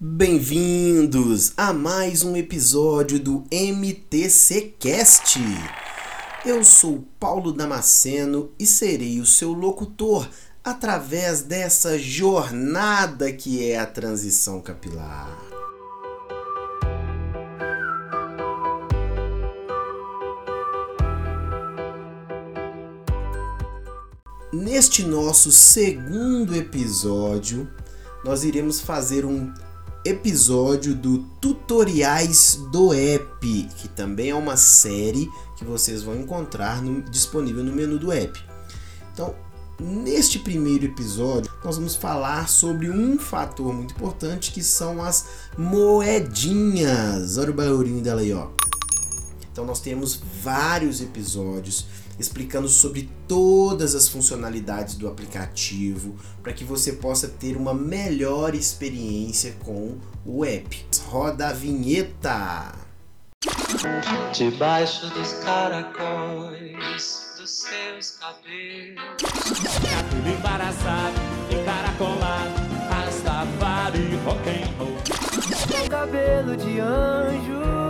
Bem-vindos a mais um episódio do MTC Cast. Eu sou Paulo Damasceno e serei o seu locutor através dessa jornada que é a transição capilar. Neste nosso segundo episódio, nós iremos fazer um episódio do Tutoriais do App, que também é uma série que vocês vão encontrar no, disponível no menu do app. Então, neste primeiro episódio, nós vamos falar sobre um fator muito importante que são as moedinhas. Olha o barulhinho dela aí, ó. Então, nós temos vários episódios explicando sobre todas as funcionalidades do aplicativo para que você possa ter uma melhor experiência com o app. Roda a vinheta! Debaixo dos caracóis dos seus cabelos. Cabelo embaraçado, encaracolado, Rastafari rock'n'roll. Cabelo de anjo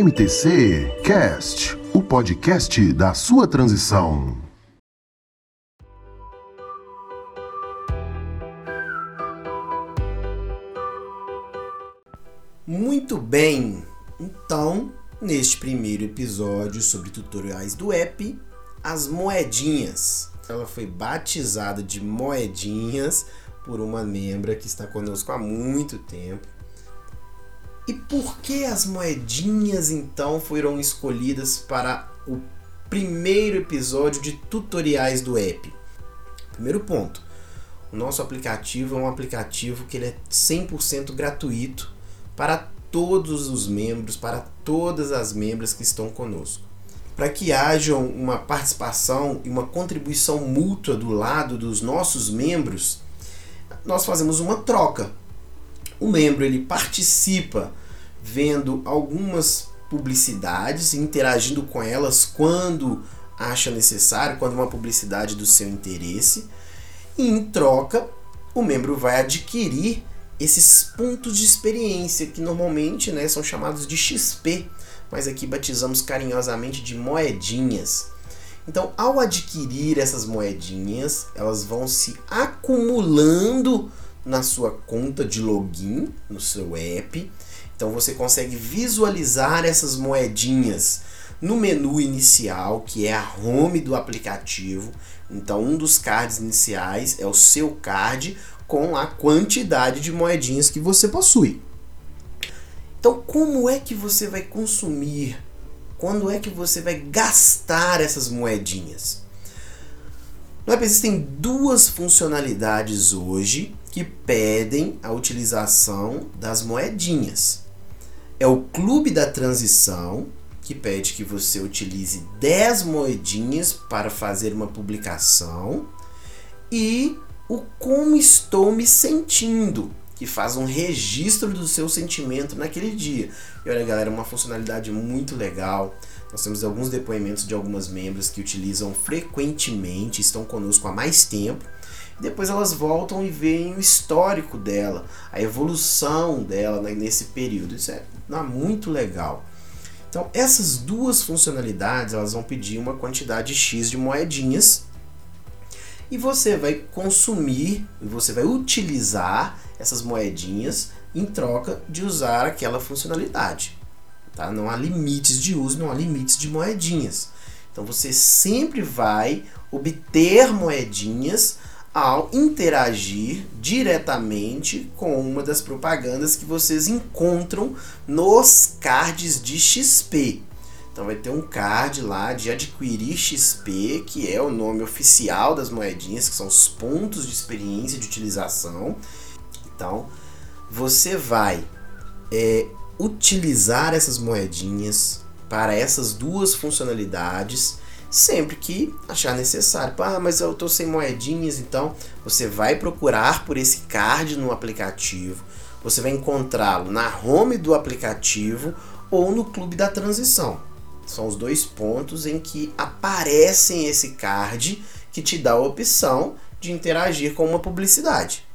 MTC Cast, o podcast da sua transição. Muito bem! Então, neste primeiro episódio sobre tutoriais do app, as moedinhas. Ela foi batizada de moedinhas por uma membra que está conosco há muito tempo. E por que as moedinhas então foram escolhidas para o primeiro episódio de tutoriais do app? Primeiro ponto. O nosso aplicativo é um aplicativo que ele é 100% gratuito para todos os membros, para todas as membros que estão conosco. Para que haja uma participação e uma contribuição mútua do lado dos nossos membros, nós fazemos uma troca. O membro ele participa vendo algumas publicidades, interagindo com elas quando acha necessário, quando uma publicidade do seu interesse. E em troca, o membro vai adquirir esses pontos de experiência que normalmente né, são chamados de XP, mas aqui batizamos carinhosamente de moedinhas. Então, ao adquirir essas moedinhas, elas vão se acumulando na sua conta de login, no seu app. Então, você consegue visualizar essas moedinhas no menu inicial, que é a home do aplicativo. Então, um dos cards iniciais é o seu card com a quantidade de moedinhas que você possui. Então, como é que você vai consumir? Quando é que você vai gastar essas moedinhas? No app existem duas funcionalidades hoje que pedem a utilização das moedinhas. É o Clube da Transição, que pede que você utilize 10 moedinhas para fazer uma publicação, e o Como Estou Me Sentindo, que faz um registro do seu sentimento naquele dia. E olha, galera, uma funcionalidade muito legal. Nós temos alguns depoimentos de algumas membros que utilizam frequentemente, estão conosco há mais tempo. Depois elas voltam e veem o histórico dela, a evolução dela nesse período. Isso é muito legal. Então, essas duas funcionalidades elas vão pedir uma quantidade X de moedinhas e você vai consumir, você vai utilizar essas moedinhas em troca de usar aquela funcionalidade. Tá? Não há limites de uso, não há limites de moedinhas. Então você sempre vai obter moedinhas ao interagir diretamente com uma das propagandas que vocês encontram nos cards de XP. Então vai ter um card lá de adquirir XP, que é o nome oficial das moedinhas, que são os pontos de experiência de utilização. Então você vai é, utilizar essas moedinhas para essas duas funcionalidades sempre que achar necessário. Ah, mas eu estou sem moedinhas, então você vai procurar por esse card no aplicativo. Você vai encontrá-lo na home do aplicativo ou no clube da transição. São os dois pontos em que aparecem esse card que te dá a opção de interagir com uma publicidade.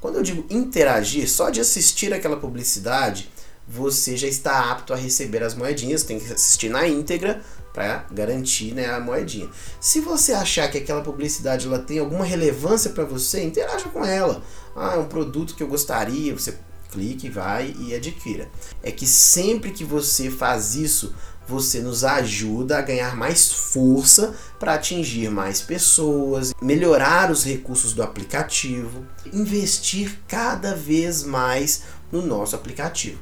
Quando eu digo interagir, só de assistir aquela publicidade, você já está apto a receber as moedinhas, tem que assistir na íntegra para garantir né, a moedinha. Se você achar que aquela publicidade ela tem alguma relevância para você, interaja com ela. Ah, é um produto que eu gostaria, você clique, vai e adquira. É que sempre que você faz isso, você nos ajuda a ganhar mais força para atingir mais pessoas, melhorar os recursos do aplicativo, investir cada vez mais no nosso aplicativo.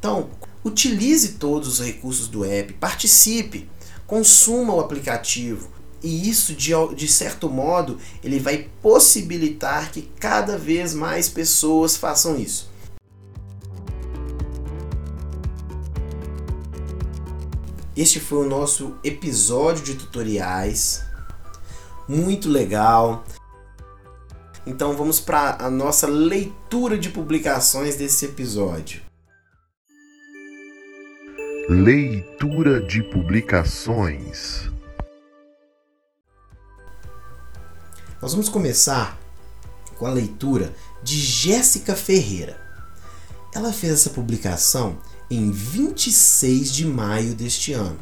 Então, utilize todos os recursos do app, participe, consuma o aplicativo. E isso, de, de certo modo, ele vai possibilitar que cada vez mais pessoas façam isso. Este foi o nosso episódio de tutoriais. Muito legal. Então vamos para a nossa leitura de publicações desse episódio. Leitura de publicações. Nós vamos começar com a leitura de Jéssica Ferreira. Ela fez essa publicação em 26 de maio deste ano.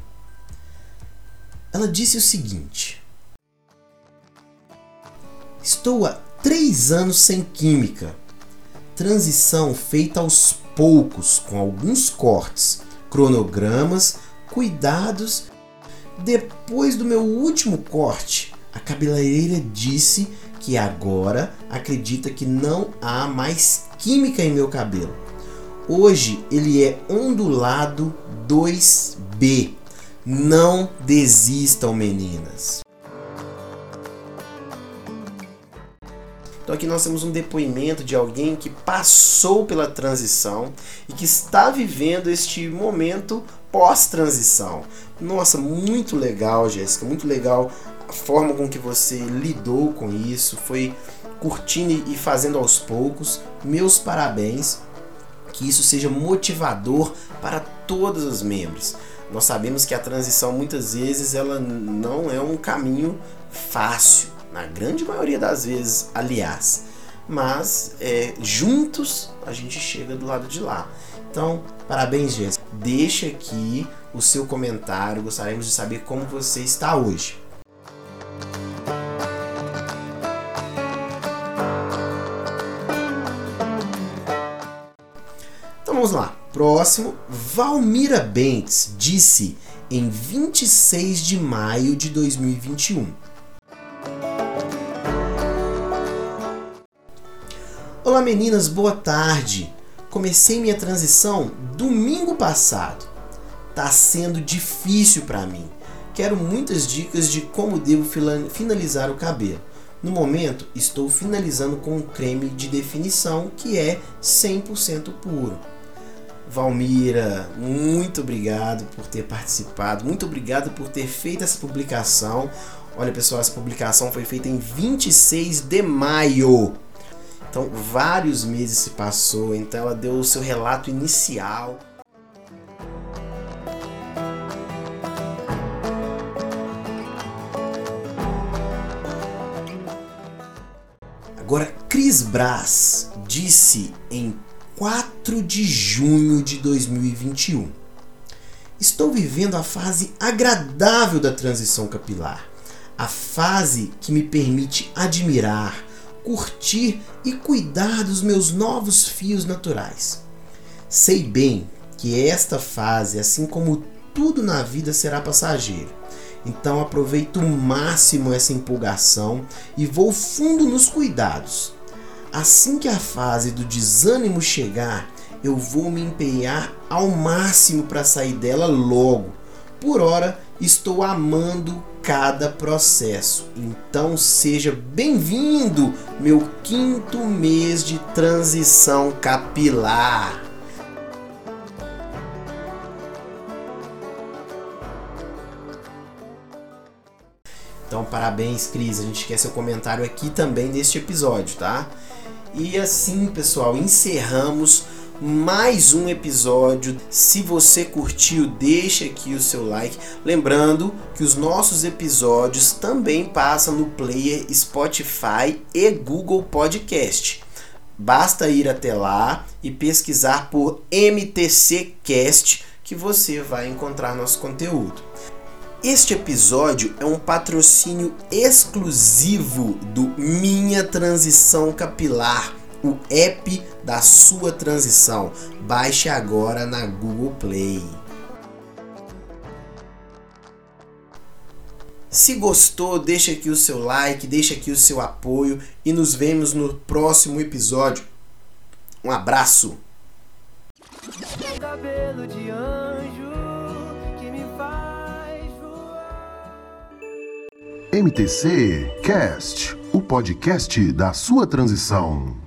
Ela disse o seguinte: Estou há três anos sem química. Transição feita aos poucos, com alguns cortes, cronogramas, cuidados. Depois do meu último corte, a cabeleireira disse que agora acredita que não há mais química em meu cabelo. Hoje ele é ondulado 2B. Não desistam, meninas. Então aqui nós temos um depoimento de alguém que passou pela transição e que está vivendo este momento pós-transição. Nossa, muito legal, Jéssica, muito legal a forma com que você lidou com isso, foi curtindo e fazendo aos poucos. Meus parabéns que isso seja motivador para todos os membros. Nós sabemos que a transição muitas vezes ela não é um caminho fácil, na grande maioria das vezes, aliás. Mas é, juntos a gente chega do lado de lá. Então, parabéns, Jéssica. Deixa aqui o seu comentário. Gostaríamos de saber como você está hoje. vamos lá. Próximo, Valmira Bentes disse em 26 de maio de 2021. Olá meninas, boa tarde. Comecei minha transição domingo passado. Tá sendo difícil para mim. Quero muitas dicas de como devo finalizar o cabelo. No momento, estou finalizando com um creme de definição que é 100% puro. Valmira, muito obrigado por ter participado, muito obrigado por ter feito essa publicação. Olha pessoal, essa publicação foi feita em 26 de maio. Então, vários meses se passou, então ela deu o seu relato inicial. Agora, Cris Brás disse em 4 de junho de 2021. Estou vivendo a fase agradável da transição capilar, a fase que me permite admirar, curtir e cuidar dos meus novos fios naturais. Sei bem que esta fase, assim como tudo na vida, será passageiro. Então aproveito o máximo essa empolgação e vou fundo nos cuidados Assim que a fase do desânimo chegar, eu vou me empenhar ao máximo para sair dela logo. Por hora, estou amando cada processo. Então seja bem-vindo, meu quinto mês de transição capilar. Então, parabéns, Cris. A gente quer seu comentário aqui também neste episódio, tá? E assim, pessoal, encerramos mais um episódio. Se você curtiu, deixa aqui o seu like. Lembrando que os nossos episódios também passam no player Spotify e Google Podcast. Basta ir até lá e pesquisar por MTC Cast que você vai encontrar nosso conteúdo. Este episódio é um patrocínio exclusivo do Minha Transição Capilar, o app da sua transição. Baixe agora na Google Play. Se gostou, deixa aqui o seu like, deixa aqui o seu apoio e nos vemos no próximo episódio. Um abraço! cabelo de anjo que me faz voar. MTC Cast, o podcast da sua transição.